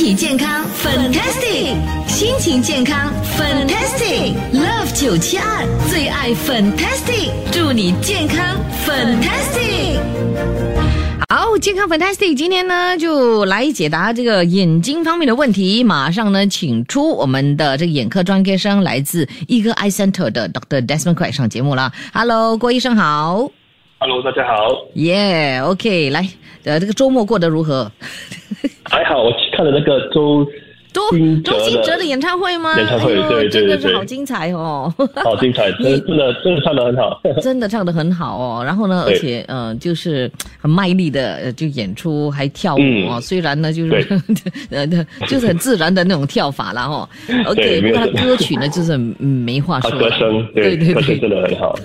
健康，fantastic；心情健康，fantastic；love 九七二最爱 fantastic，祝你健康 fantastic。好，健康 fantastic，今天呢就来解答这个眼睛方面的问题。马上呢，请出我们的这个眼科专科生，来自一个 Eye Center 的 Dr. Desmond Quay 上节目了。Hello，郭医生好。Hello，大家好，Yeah，OK，、来，呃，这个周末过得如何？还好，看的那个周周周星哲的的演唱会吗？演唱会哎呦对对真的对对是好精彩哦。好精彩，真 你真的真的唱得很好。真的唱得很好哦，然后呢，而对且呃，就是很卖力的呃就演出，还跳舞嗯哦。虽然呢，就是 呃，就是很自然的那种跳法啦哦。不过他歌曲呢，就是嗯没话他说。歌声，对对歌声对真的很好，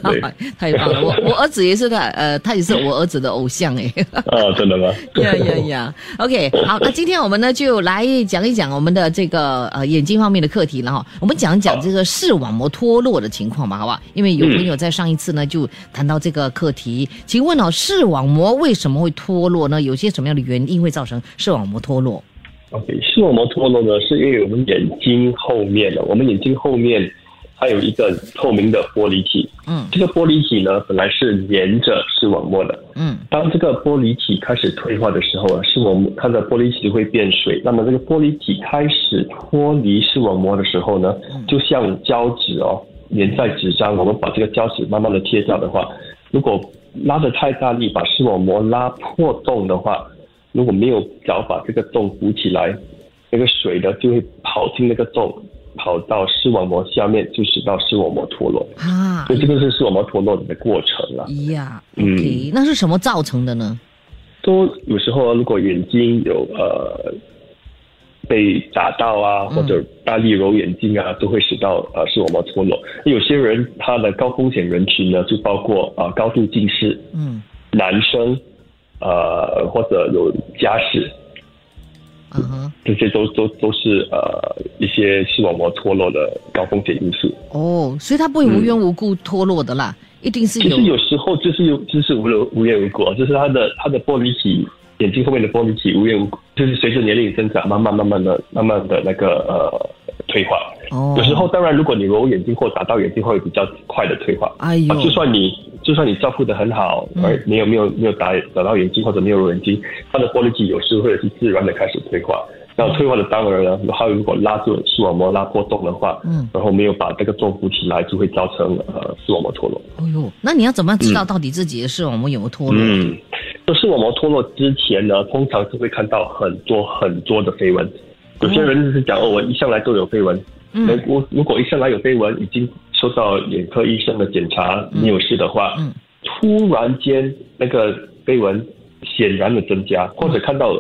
太棒了！我我儿子也是他，呃，他也是我儿子的偶像哎。啊，真的吗？呀呀呀！OK，好，那今天我们呢就来讲一讲我们的这个呃眼睛方面的课题了哈。我们讲讲这个视网膜脱落的情况吧，好不好？因为有朋友在上一次呢就谈到这个课题，请问哦，视网膜为什么会脱落呢？有些什么样的原因会造成视网膜脱落？OK，视网膜脱落呢，是因为我们眼睛后面的，我们眼睛后面它有一个透明的玻璃体，嗯。这个玻璃体呢本来是连着视网膜的，嗯。当这个玻璃体开始退化的时候啊，视网膜它的玻璃体就会变水。那么这个玻璃体开始脱离视网膜的时候呢，就像胶纸哦，粘在纸张，我们把这个胶纸慢慢的贴掉的话，如果拉的太大力，把视网膜拉破洞的话，如果没有脚把这个洞补起来，那个水呢就会跑进那个洞，跑到视网膜下面，就使到视网膜脱落。啊所以这个是视网膜脱落的过程了。呀嗯，OK，那是什么造成的呢？都有时候啊，如果眼睛有呃被打到啊，或者大力揉眼睛啊，都会使到呃视网膜脱落。有些人他的高风险人群呢，就包括啊、呃高度近视、嗯男生，呃或者有家室，嗯哼，这些都都都是呃一些视网膜脱落的高风险因素。哦，所以它不会无缘无故脱落的啦，一定是有其实有时候就是有就是无无缘无故啊，就是它的它的玻璃体眼睛后面的玻璃体无缘无故，就是随着年龄增长，慢慢慢慢的慢慢的那个呃退化。哦，有时候当然，如果你揉眼睛或打到眼睛，会比较快的退化。哎呦啊，就算你就算你照顾的很好，嗯而没有没有没有打打到眼睛或者没有揉眼睛，它的玻璃体有时会是自然的开始退化。然后退化的当然呢，它如果拉住视网膜拉破洞的话，嗯然后没有把这个洞补起来，就会造成呃视网膜脱落。哎呦，那你要怎么样知道到底自己的视网膜有没有脱落？嗯，就视网膜脱落之前呢，通常是会看到很多很多的飞蚊。有些人就是讲哦，我一向来都有飞蚊。嗯我如果一向来有飞蚊，已经受到眼科医生的检查没有事的话，嗯突然间那个飞蚊显然的增加，或者看到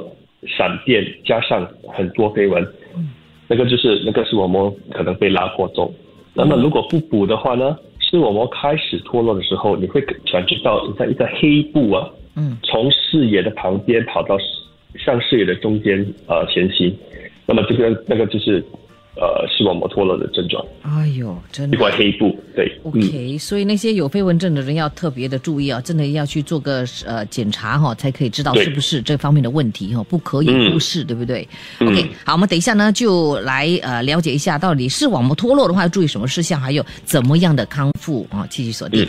闪电加上很多飞蚊，嗯那个就是那个视网膜可能被拉破洞。那么如果不补的话呢，视网膜开始脱落的时候，你会感觉到在一个黑布啊，嗯。从视野的旁边跑到视向视野的中间呃前行，那么这个那个就是呃视网膜脱落的症状，哎呦，真一的。块黑布，对，嗯。OK，所以那些有飞蚊症的人要特别的注意啊，真的要去做个呃检查哈、才可以知道是不是这方面的问题哈、不可以忽视，对不对、嗯 o k 好，我们等一下呢就来呃了解一下，到底视网膜脱落的话要注意什么事项，还有怎么样的康复啊，继续锁定。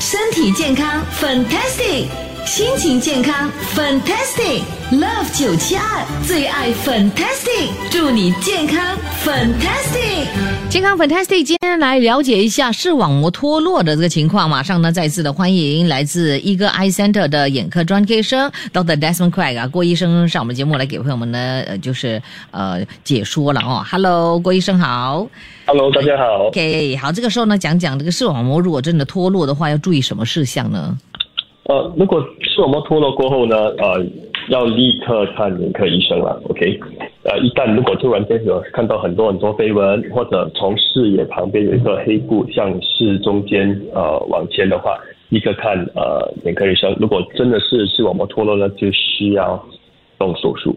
身体健康，fantastic；心情健康，fantastic；love 九七二最爱 fantastic，祝你健康 fantastic。健康 Fantastic，今天来了解一下视网膜脱落的这个情况。马上呢，再次的欢迎来自一个 Eye Center 的眼科专科医生 Dr. Desmond Craig 啊，郭医生上我们节目来给朋友们呢，呃，就是呃解说了哦。Hello，郭医生好。Hello，大家好。OK，好，这个时候呢，讲讲这个视网膜如果真的脱落的话，要注意什么事项呢？呃，如果视网膜脱落过后呢，呃，要立刻看眼科医生了。OK，呃，一旦如果突然间有看到很多很多飞蚊，或者从视野旁边有一个黑布向视中间呃往前的话，立刻看呃眼科医生。如果真的是视网膜脱落呢，就需要动手术。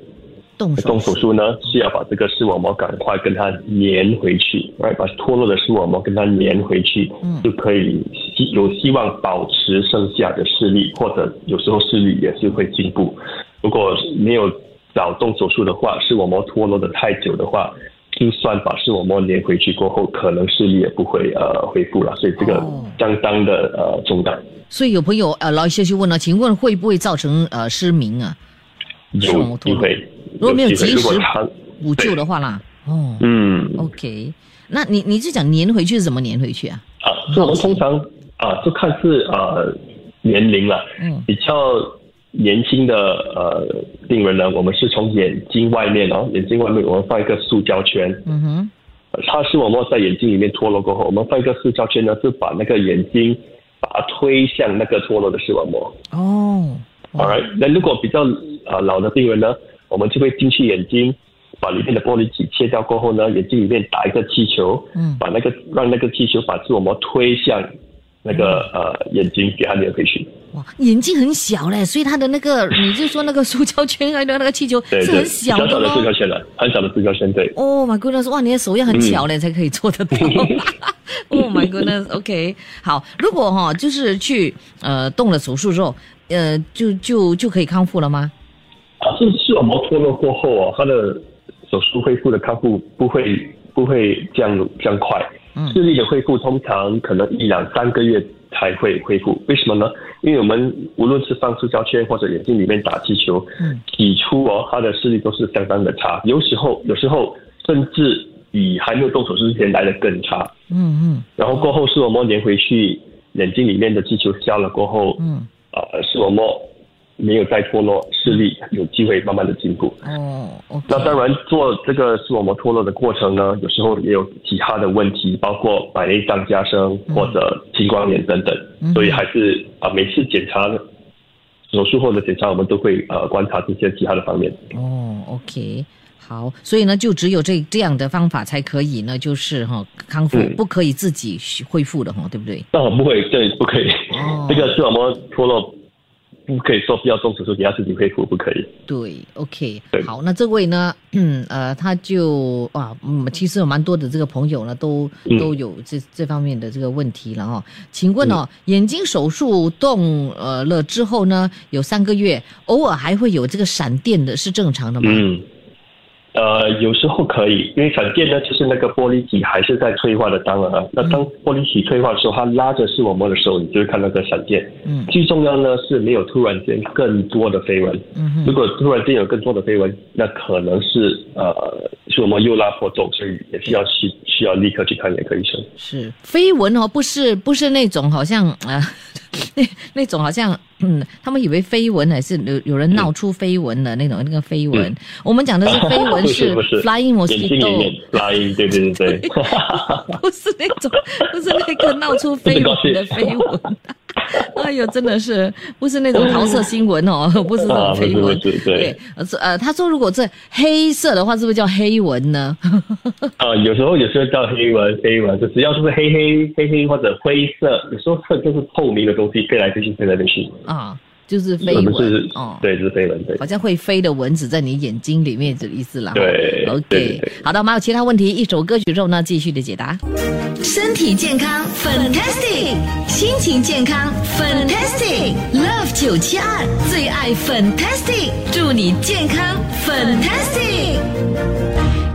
动动手术呢，是要把这个视网膜赶快跟它粘回去，来把脱落的视网膜跟它粘回去，嗯就可以希有希望保持剩下的视力，或者有时候视力也是会进步。如果没有早动手术的话，视网膜脱落的太久的话，就算把视网膜粘回去过后，可能视力也不会呃恢复了，所以这个哦相当的呃重大。所以有朋友呃来消息问了，请问会不会造成呃失明啊？有机会，如果没有及时补救的话啦，哦嗯，OK，那你你是讲粘回去是怎么粘回去啊？啊，所以我们通常啊，就看是呃年龄了，嗯。比较年轻的呃病人呢，我们是从眼睛外面哦，眼睛外面我们放一个塑胶圈，嗯哼，呃它视网膜在眼睛里面脱落过后，我们放一个塑胶圈呢，是把那个眼睛把它推向那个脱落的视网膜。哦，All right，那如果比较呃老的病人呢，我们就会进去眼睛，把里面的玻璃体切掉过后呢，眼睛里面打一个气球，嗯把那个让那个气球把视网膜推向那个呃眼睛，给它粘回去。哇，眼睛很小嘞，所以他的那个，你就说那个塑胶圈还有那个气球是很小的小小的塑胶。圈了，很小的塑胶圈，对。Oh my goodness！哇，你的手要很巧嘞，才可以做得到。oh my goodness！OK，、好，如果哈、就是去呃动了手术之后，呃，就就就可以康复了吗？啊，是视网膜脱落过后啊，他的手术恢复的康复不会不会这样这样快，嗯视力的恢复通常可能一两三个月才会恢复。为什么呢？因为我们无论是放塑胶圈或者眼睛里面打气球，嗯起初哦，他的视力都是相当的差，有时候有时候甚至比还没有动手术之前来的更差。嗯嗯然后过后视网膜粘回去，眼睛里面的气球消了过后，嗯，呃，视网膜没有再脱落，视力有机会慢慢的进步。哦那当然，做这个视网膜脱落的过程呢，有时候也有其他的问题，包括白内障加深或者青光眼等等，嗯所以还是啊、每次检查手术后的检查，我们都会呃观察这些其他的方面。哦，OK，好，所以呢，就只有这这样的方法才可以呢，就是哈、康复，嗯不可以自己恢复的哈、对不对？那我不会，对，不可以，哦。这个视网膜脱落不可以说不要动手术给他自己恢复，不可以。对，OK，对。好，那这位呢，嗯，呃，他就啊，嗯，其实有蛮多的这个朋友呢，都嗯。都有这这方面的这个问题了哈、请问哦，眼睛手术动呃了之后呢，有三个月，偶尔还会有这个闪电的，是正常的吗？嗯，呃，有时候可以，因为闪电呢，就是那个玻璃体还是在退化的当儿啊。那当玻璃体退化的时候，它拉着视网膜的时候，你就会看到个闪电。嗯最重要呢是没有突然间更多的飞蚊。嗯哼如果突然间有更多的飞蚊，那可能是呃视网膜又拉破洞，所以也是要去需要立刻去看眼科医生。是飞蚊哦，不是不是那种好像啊、那那种好像嗯，他们以为绯闻还是有有人闹出绯闻的那种那个绯闻。嗯我们讲的是飞蚊不 是不是 flying 眼睛里面音，对对对对。不是那种不是那个闹出绯闻的飞蚊。哎呦，真的是不是那种桃色新闻哦，不是这种啊，不是不飞蚊。是，对。呃他说如果这黑色的话，是不是叫黑纹呢？啊，有时候有时候叫黑纹，黑纹就只要是黑黑黑黑或者灰色，有时候色就是透明的东西，飞来飞去，飞来飞去。啊，就是飞蚊哦。对，就是飞蚊，对。好像会飞的蚊子在你眼睛里面的意思啦。对，OK，对对对好的，我们还有其他问题，一首歌曲之后呢，继续的解答。身体健康，fantastic；心情健康，fantastic；Love 九七二最爱 fantastic，祝你健康 fantastic。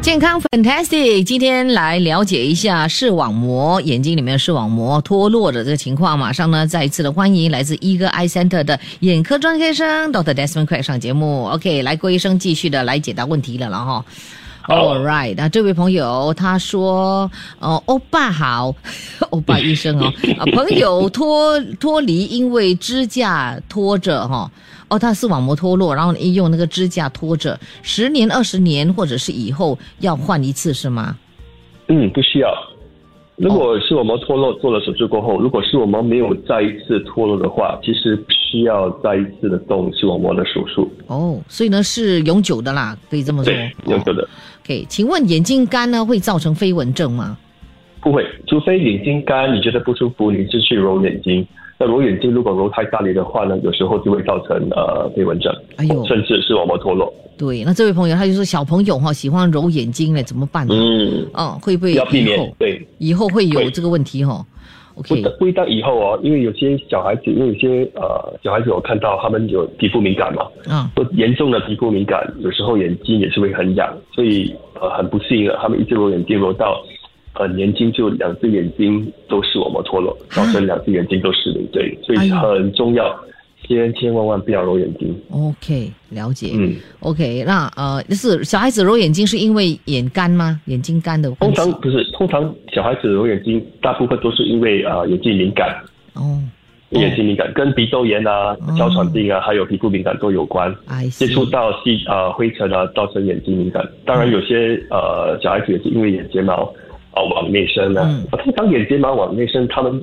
健康 Fantastic，今天来了解一下视网膜眼睛里面的视网膜脱落的这个情况。马上呢，再一次的欢迎来自一哥 Eye Center 的眼科专科医生 Dr. Desmond Craig 上节目。OK，来郭医生继续的来解答问题了了哈。All right，那这位朋友他说，哦，欧巴好，欧巴医生哦，啊，朋友脱脱离，因为支架拖着哈、哦，他视网膜脱落，然后你用那个支架拖着，十年、二十年或者是以后要换一次是吗？嗯，不需要。如果视网膜脱落做了手术过后，如果视网膜没有再一次脱落的话，其实不需需要再一次的动视网膜的手术。哦，所以呢是永久的啦，可以这么说。对，永久的。哦 OK，请问眼睛干呢会造成飞蚊症吗？不会，除非眼睛干，你觉得不舒服，你是去揉眼睛。那揉眼睛如果揉太大力的话呢，有时候就会造成呃飞蚊症，哎呦甚至视网膜脱落。对，那这位朋友他就说小朋友哈、喜欢揉眼睛嘞，怎么办呢？嗯，嗯，会不会要避免对。以后会有会这个问题哈、不 OK，不一定以后哦，因为有些小孩子，因为有些呃小孩子我看到他们有皮肤敏感嘛，啊，不严重的皮肤敏感，有时候眼睛也是会很痒，所以呃很不幸啊，他们一直揉眼睛揉到呃年轻就两只眼睛都视网膜脱落，造成两只眼睛都失明，对，所以很重要，千千万万不要揉眼睛。OK，了解。嗯，OK，那呃，就是小孩子揉眼睛是因为眼干吗？眼睛干的？通常不是，通常小孩子揉眼睛大部分都是因为呃眼睛敏感，哦，眼睛敏感跟鼻窦炎啊、哮喘病啊，还有皮肤敏感都有关。接触到细啊灰尘啊，造成眼睛敏感。当然，有些呃小孩子也是因为眼睫毛啊、往内伸啊。嗯通常眼睫毛往内伸，他们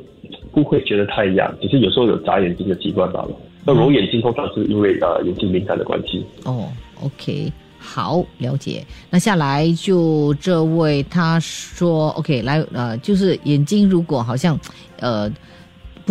不会觉得太痒，只是有时候有眨眼睛的习惯罢了。那揉眼睛通常是因为呃眼睛敏感的关系。哦，OK，好，了解。那下来就这位他说，OK，来呃，就是眼睛如果好像呃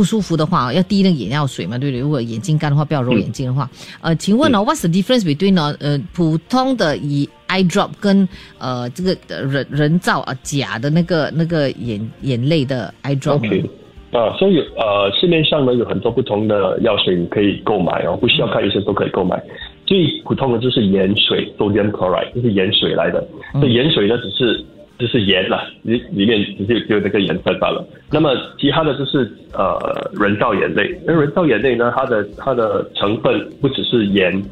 不舒服的话，要滴那个眼药水嘛，对不对？如果眼睛干的话，不要揉眼睛的话，呃，请问呢、w h a t s the difference between 呢呃普通的以 eye drop 跟呃这个呃人人造啊假的那个那个眼眼泪的 eye drop 呢 OK，啊，所以呃市面上呢有很多不同的药水你可以购买哦，不需要看医生都可以购买。最普通的就是盐水 （sodium chloride），就是盐水来的。这盐水呢只是就是盐了，里里面只是只有那个颜色罢了。那么其他的就是呃人造眼泪，那人造眼泪呢，它的它的成分不只是盐，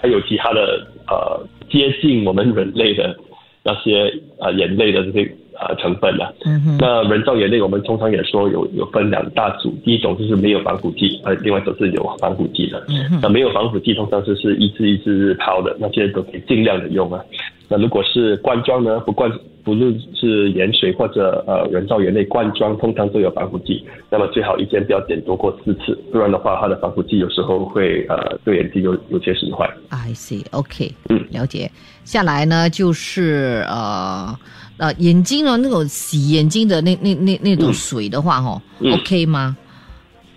还有其他的呃接近我们人类的那些呃眼泪的这些呃成分了。嗯哼，那人造眼泪，我们通常也说有有分两大组，第一种就是没有防腐剂，呃，另外一种是有防腐剂的。嗯那没有防腐剂，通常就是一支一支日抛的，那些都可以尽量的用啊。那如果是罐装呢，不罐不论是盐水或者呃人造眼泪罐装，通常都有防腐剂。那么最好一天不要点多过四次，不然的话，它的防腐剂有时候会呃对眼睛有有些损坏。I see，OK，、嗯了解。下来呢，就是呃呃眼睛呢那种洗眼睛的那那那那种水的话，哈、嗯 o k 吗？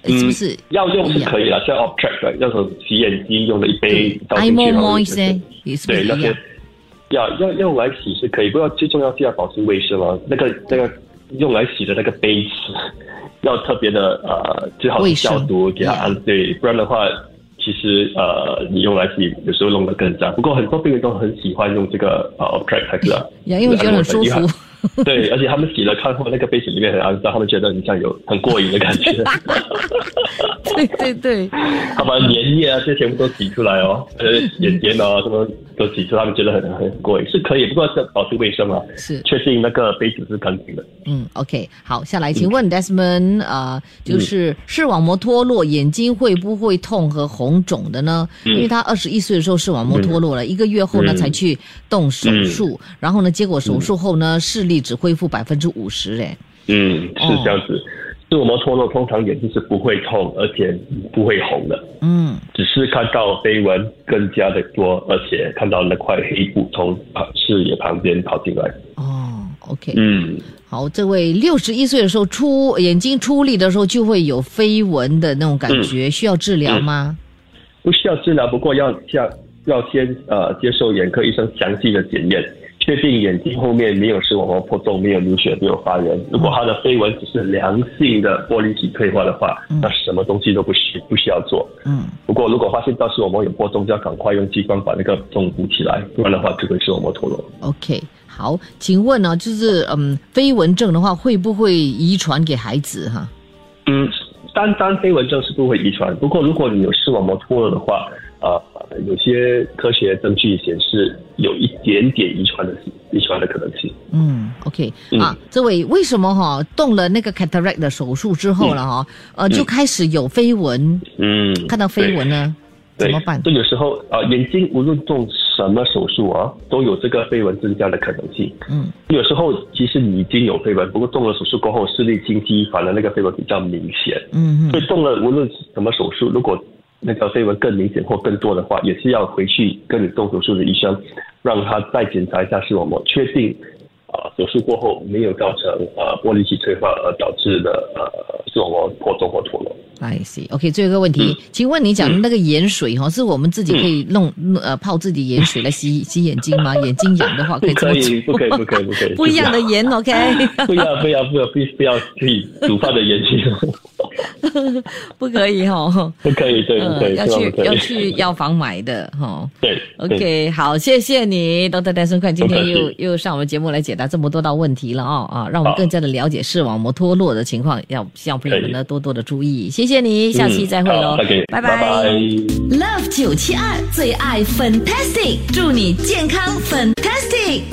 嗯是不是？要用是可以了，像的那种洗眼睛用的一杯倒进 i 去，m 然 o 后 moist 就是呢，也？要要用来洗是可以，不过最重要是要保持卫生哦。那个那个用来洗的那个杯子 要特别的呃，最好是消毒给它按对，不然的话，其实呃你用来洗有时候弄得更脏。不过很多病人都很喜欢用这个呃 Optract 还是啊，呀，因为觉得很舒服。对，而且他们洗了看后那个杯子里面很肮脏，他们觉得很像有很过瘾的感觉。对对对，他把粘液啊这些全部都挤出来哦，呃，眼睫毛啊什么都挤出，他们觉得很很贵，是可以，不过是保持卫生啊，是。确定那个杯子是干净的。嗯，OK，好，下来，请问 Desmond，呃，就是视网膜脱落，眼睛会不会痛和红肿的呢？嗯。因为他二十一岁的时候视网膜脱落了，一个月后呢嗯才去动手术，然后呢，结果手术后呢视力只恢复百分之五十，哎，嗯，是哦。这样子。视网膜脱落通常眼睛是不会痛，而且不会红的，嗯。只是看到飞蚊更加的多，而且看到那块黑布从啊视野旁边跑进来。哦，OK，嗯，好，这位六十一岁的时候出眼睛出力的时候就会有飞蚊的那种感觉，需要治疗吗？不需要治疗，不过要要要先呃接受眼科医生详细的检验，确定眼睛后面没有视网膜破洞、没有流血、没有发炎。如果他的飞蚊只是良性的玻璃体退化的话，那什么东西都不需不需要做。嗯不过如果发现到视网膜有破洞，就要赶快用激光把那个洞补起来，不然的话就会视网膜脱落。，OK，好，请问呢，就是嗯，飞蚊症的话会不会遗传给孩子哈？嗯，单单飞蚊症是不会遗传，不过如果你有视网膜脱落的话，呃，有些科学证据显示有一点点遗传的遗传的可能性。嗯，OK 嗯啊，这位为什么哈动了那个 cataract 的手术之后了哈，呃，就开始有飞蚊，嗯，看到飞蚊呢，怎么办？就有时候啊、呃眼睛无论动什么手术啊，都有这个飞蚊增加的可能性。嗯有时候其实你已经有飞蚊，不过动了手术过后视力清晰，反而那个飞蚊比较明显。嗯嗯所以动了无论什么手术，如果那条飞蚊更明显或更多的话，也是要回去跟你动手术的医生，让他再检查一下视网膜，确定啊、手术过后没有造成啊玻璃体退化而导致的呃视网膜破洞或脱落。I see. OK，最后一个问题，嗯。请问你讲的那个盐水哈、是我们自己可以弄、呃泡自己盐水来洗 洗眼睛吗？眼睛痒的话可以这么做不可以，不可以，不可以，不可以，不一样的盐，OK，不要不要不要不不要自己煮饭的盐去，不可以哈、不可以，对不可以，要去要去药房买的哈、对对。OK，好，谢谢你，Dr. 戴森快今天又又上我们节目来解答这么多道问题了哦啊，让我们更加的了解视网膜脱落的情况，要希望朋友们呢多多的注意。谢谢你，下期再会喽拜拜拜 Love 九七二最爱 Fantastic，祝你健康 Fantastic。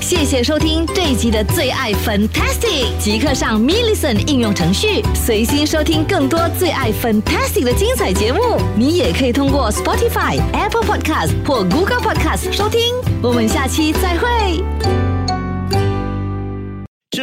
谢谢收听这一集的最爱 Fantastic，即刻上 m i l l i c e n t 应用程序，随心收听更多最爱 Fantastic 的精彩节目。你也可以通过 Spotify、Apple Podcast 或 Google Podcast 收听。我们下期再会。